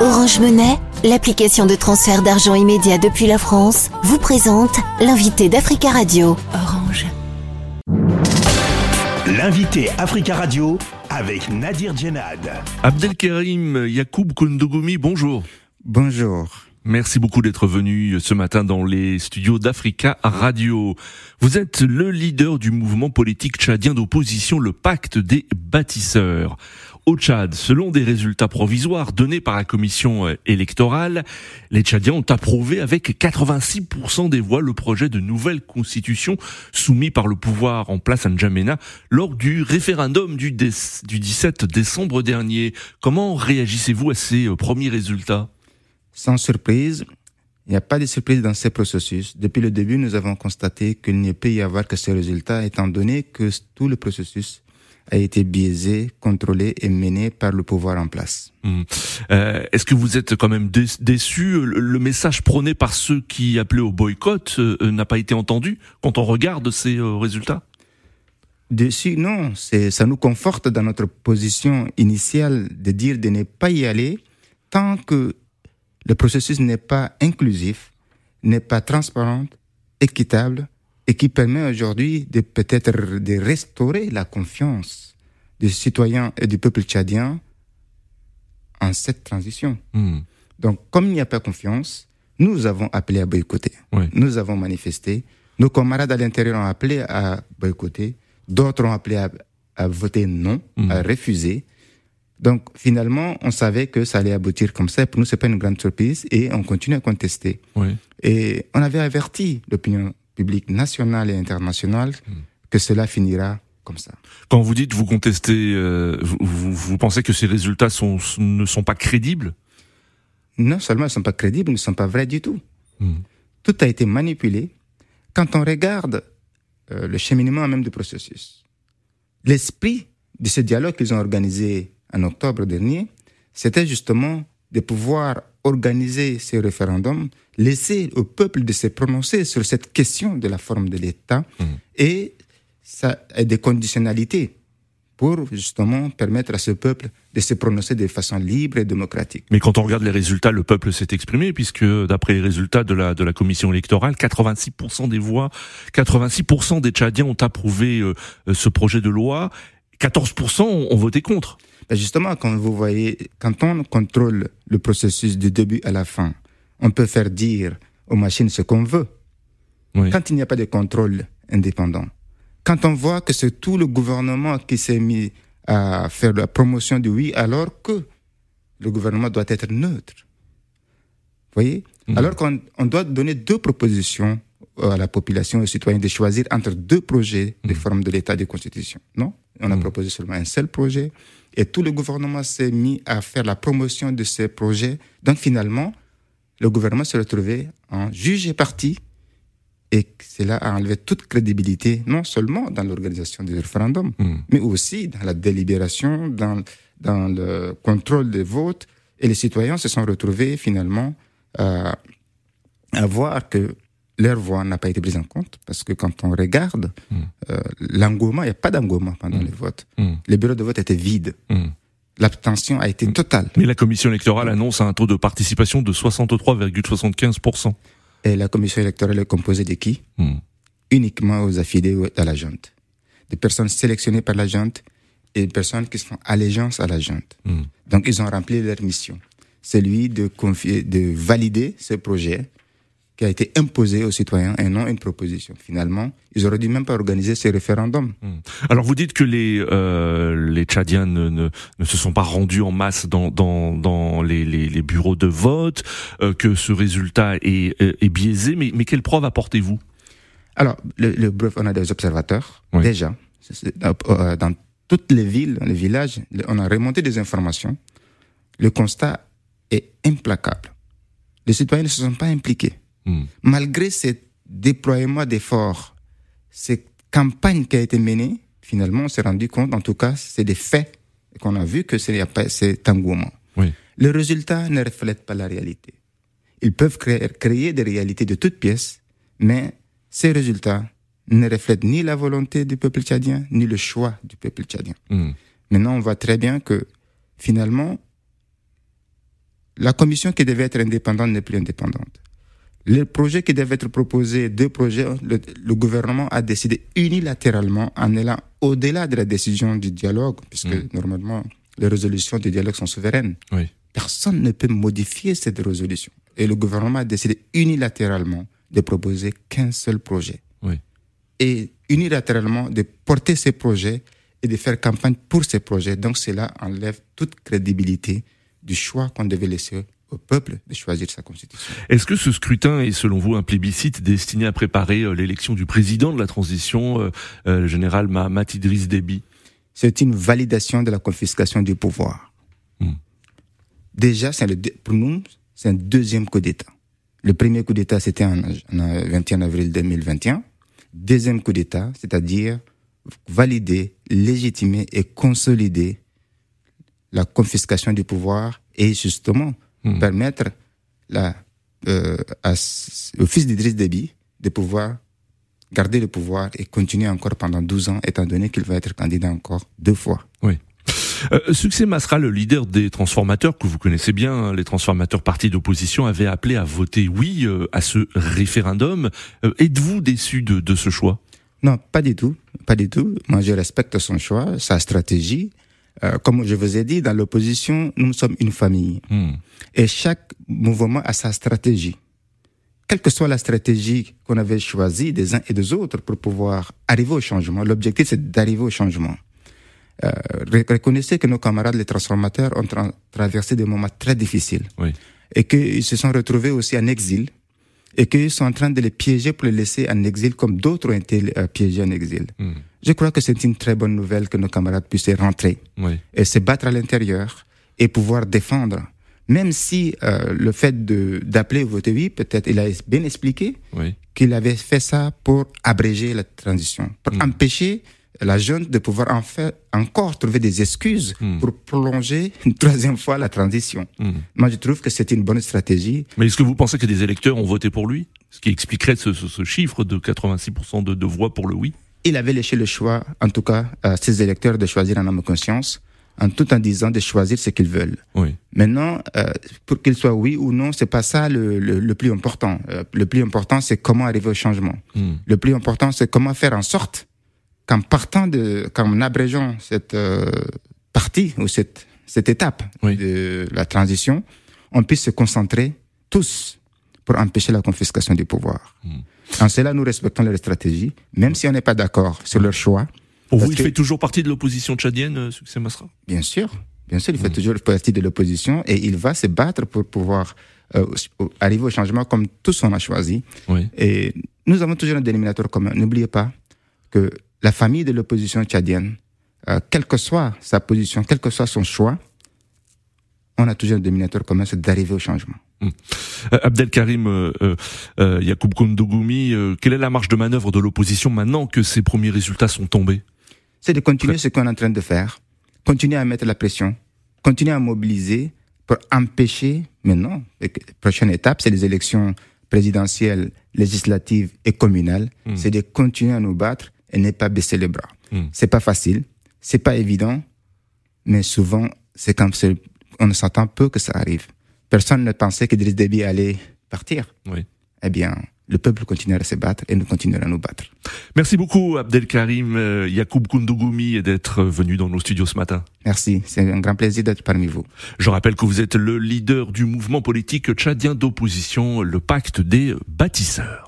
Orange Monnaie, l'application de transfert d'argent immédiat depuis la France, vous présente l'invité d'Africa Radio. Orange. L'invité Africa Radio avec Nadir Djenad. Abdelkarim Yacoub Kondogoumi, bonjour. Bonjour. Merci beaucoup d'être venu ce matin dans les studios d'Africa Radio. Vous êtes le leader du mouvement politique tchadien d'opposition, le Pacte des bâtisseurs. Au Tchad, selon des résultats provisoires donnés par la commission euh, électorale, les Tchadiens ont approuvé avec 86% des voix le projet de nouvelle constitution soumis par le pouvoir en place à N'Djamena lors du référendum du, du 17 décembre dernier. Comment réagissez-vous à ces euh, premiers résultats? Sans surprise, il n'y a pas de surprise dans ces processus. Depuis le début, nous avons constaté qu'il ne peut y avoir que ces résultats, étant donné que tout le processus a été biaisé, contrôlé et mené par le pouvoir en place. Mmh. Euh, Est-ce que vous êtes quand même déçu? Le message prôné par ceux qui appelaient au boycott euh, euh, n'a pas été entendu quand on regarde ces euh, résultats? Déçu, non. Ça nous conforte dans notre position initiale de dire de ne pas y aller tant que le processus n'est pas inclusif, n'est pas transparent, équitable et qui permet aujourd'hui de peut-être de restaurer la confiance des citoyens et du peuple tchadien en cette transition. Hmm. Donc, comme il n'y a pas confiance, nous avons appelé à boycotter. Nous avons manifesté. Nos camarades à l'intérieur ont appelé à boycotter. D'autres ont appelé à, voter non, hmm. à refuser. Donc, finalement, on savait que ça allait aboutir comme ça. Pour nous, c'est pas une grande surprise et on continue à contester. Et on avait averti l'opinion public national et international que cela finira comme ça. Quand vous dites vous contestez, euh, vous, vous, pensez que ces résultats sont, ne sont pas crédibles? Non seulement ils ne sont pas crédibles, ils ne sont pas vrais du tout. Hmm. Tout a été manipulé. Quand on regarde euh, le cheminement même du processus, l'esprit de ce dialogue qu'ils ont organisé en octobre dernier, c'était justement de pouvoir organiser ces référendums, laisser au peuple de se prononcer sur cette question de la forme de l'État mmh. et ça des conditionnalités pour justement permettre à ce peuple de se prononcer de façon libre et démocratique. Mais quand on regarde les résultats, le peuple s'est exprimé puisque d'après les résultats de la de la commission électorale, 86% des voix, 86% des Tchadiens ont approuvé euh, ce projet de loi, 14% ont voté contre. Ben, justement, quand vous voyez, quand on contrôle le processus du début à la fin, on peut faire dire aux machines ce qu'on veut. Quand il n'y a pas de contrôle indépendant, quand on voit que c'est tout le gouvernement qui s'est mis à faire la promotion du oui, alors que le gouvernement doit être neutre. Vous voyez? Mm. Alors qu'on doit donner deux propositions à la population, aux citoyens, de choisir entre deux projets de mm. forme de l'État de Constitution. Non? On a mm. proposé seulement un seul projet et tout le gouvernement s'est mis à faire la promotion de ces projets. Donc finalement, le gouvernement s'est retrouvé en juge et parti et cela a enlevé toute crédibilité, non seulement dans l'organisation des référendums, hmm. mais aussi dans la délibération, dans, dans le contrôle des votes. Et les citoyens se sont retrouvés finalement à voir que leur voix n'a pas été prise en compte parce que quand on regarde mm. euh, l'engouement, il n'y a pas d'engouement pendant mm. les votes. Mm. Les bureaux de vote étaient vides. L'abstention a été totale. Mais la commission électorale annonce un taux de participation de 63,75%. Et la commission électorale est composée de qui? Uniquement aux affiliés à la junte. Des personnes sélectionnées par la junte et des personnes qui font allégeance à la junte. Donc ils ont rempli leur mission. Celui de, confier, de valider ce projet qui a été imposé aux citoyens et non une proposition. Finalement, ils auraient dû même pas organiser ces référendums. Hmm. Alors vous dites que les euh, les Tchadiens ne, ne, ne, se sont pas rendus en masse dans dans, dans les, les, les bureaux de vote, euh, que ce résultat est, est biaisé, mais mais quelle preuve apportez-vous? Alors le, le, on a des observateurs déjà euh, dans toutes les villes, les villages, on a remonté des informations. Le constat est implacable. Les citoyens ne se sont pas impliqués. Hmm. Malgré ce déploiement d'efforts, cette campagne qui a été menée, finalement, on s'est rendu compte, en tout cas, c'est des faits qu'on a vu que c'est pas cet engouement. Oui. Le résultat ne reflète pas la réalité. Ils peuvent créer, créer des réalités de toutes pièces, mais ces résultats ne reflètent ni la volonté du peuple tchadien, ni le choix du peuple tchadien. Hmm. Maintenant, on voit très bien que finalement, La commission qui devait être indépendante n'est plus indépendante. Les projets qui devaient être proposés, deux projets, le, gouvernement a décidé unilatéralement en allant au-delà de la décision du dialogue, puisque mm. normalement les résolutions du dialogue sont souveraines. Personne ne peut modifier cette résolution. Et le gouvernement a décidé unilatéralement de proposer qu'un seul projet. Et unilatéralement de porter ces projets et de faire campagne pour ces projets. Donc cela enlève toute crédibilité du choix qu'on devait laisser au peuple de choisir sa constitution. Est-ce que ce scrutin est selon vous un plébiscite destiné à préparer euh, l'élection du président de la transition, euh, euh, le général Mahamat Idriss Déby? C'est une validation de la confiscation du pouvoir. Hmm. Déjà, c'est pour nous, c'est un deuxième coup d'État. Le premier coup d'État, c'était en, en 21 avril 2021. Deuxième coup d'État, c'est-à-dire valider, légitimer et consolider la confiscation du pouvoir et justement Hmm. permettre la, euh, au fils d'Idriss Déby de pouvoir garder le pouvoir et continuer encore pendant 12 ans, étant donné qu'il va être candidat encore deux fois. Oui. Euh, Succès Masra, le leader des transformateurs, que vous connaissez bien, hein, les transformateurs partis d'opposition, avait appelé à voter oui euh, à ce référendum. Euh, êtes-vous déçu de, de ce choix? Non, pas du tout. Pas du tout. Moi, je respecte son choix, sa stratégie. Euh, comme je vous ai dit, dans l'opposition, nous sommes une famille. Hmm. Et chaque mouvement a sa stratégie. Quelle que soit la stratégie qu'on avait choisie des uns et des autres pour pouvoir arriver au changement, l'objectif c'est d'arriver au changement. Euh, reconnaissez que nos camarades les transformateurs ont traversé des moments très difficiles oui. et qu'ils se sont retrouvés aussi en exil et qu'ils sont en train de les piéger pour les laisser en exil comme d'autres ont été euh, piégés en exil. Hmm. Je crois que c'est une très bonne nouvelle que nos camarades puissent rentrer et se battre à l'intérieur et pouvoir défendre. Même si euh, le fait d'appeler voter oui, peut-être il a bien expliqué qu'il avait fait ça pour abréger la transition, pour hmm. empêcher la jeune de pouvoir en faire encore trouver des excuses hmm. pour prolonger une troisième fois la transition. Hmm. Moi, je trouve que c'est une bonne stratégie. Mais est-ce que vous pensez que des électeurs ont voté pour lui? Ce qui expliquerait ce, ce, chiffre de 86% de, de, voix pour le oui Il avait laissé le choix, en tout cas, à ses électeurs de choisir un homme de conscience, en tout en disant de choisir ce qu'ils veulent. Oui. Maintenant, euh, pour qu'il soit oui ou non, c'est pas ça le, le, le plus important. Euh, le plus important, c'est comment arriver au changement. Hmm. Le plus important, c'est comment faire en sorte qu'en partant de, qu'en abrégeant cette euh, partie ou cette, cette étape de la transition, on puisse se concentrer tous pour empêcher la confiscation du pouvoir. Hmm. En cela, nous respectons leur stratégie, même si on n'est pas d'accord sur leur choix. Pour vous, il fait toujours partie de l'opposition tchadienne, euh, Succès Masra Bien sûr, bien sûr, il fait hmm. toujours partie de l'opposition et il va se battre pour pouvoir euh, arriver au changement comme tous on a choisi. Oui. Et nous avons toujours un dénominateur commun. N'oubliez pas que la famille de l'opposition tchadienne, euh, quelle que soit sa position, quel que soit son choix, on a toujours un dominateur commun, c'est d'arriver au changement. Hum. Euh, Abdelkarim euh, euh, Yacoub Kondougoumi, quelle est la marge de manœuvre de l'opposition maintenant que ces premiers résultats sont tombés? C'est de continuer ce qu'on est en train de faire, continuer à mettre la pression, continuer à mobiliser pour empêcher maintenant, la prochaine étape, c'est les élections présidentielles, législatives et communales, hum. c'est de continuer à nous battre et ne pas baisser les bras. Hmm. C'est pas facile, c'est pas évident, mais souvent, c'est comme on ne s'attend peu que ça arrive. Personne ne pensait qu'Idriss Déby allait partir. Oui. Eh bien, le peuple continuera à se battre et nous continuerons à nous battre. Merci beaucoup Abdelkarim euh, Yacoub Koundougoumi d'être venu dans nos studios ce matin. Merci, c'est un grand plaisir d'être parmi vous. Je rappelle que vous êtes le leader du mouvement politique tchadien d'opposition, le pacte des bâtisseurs.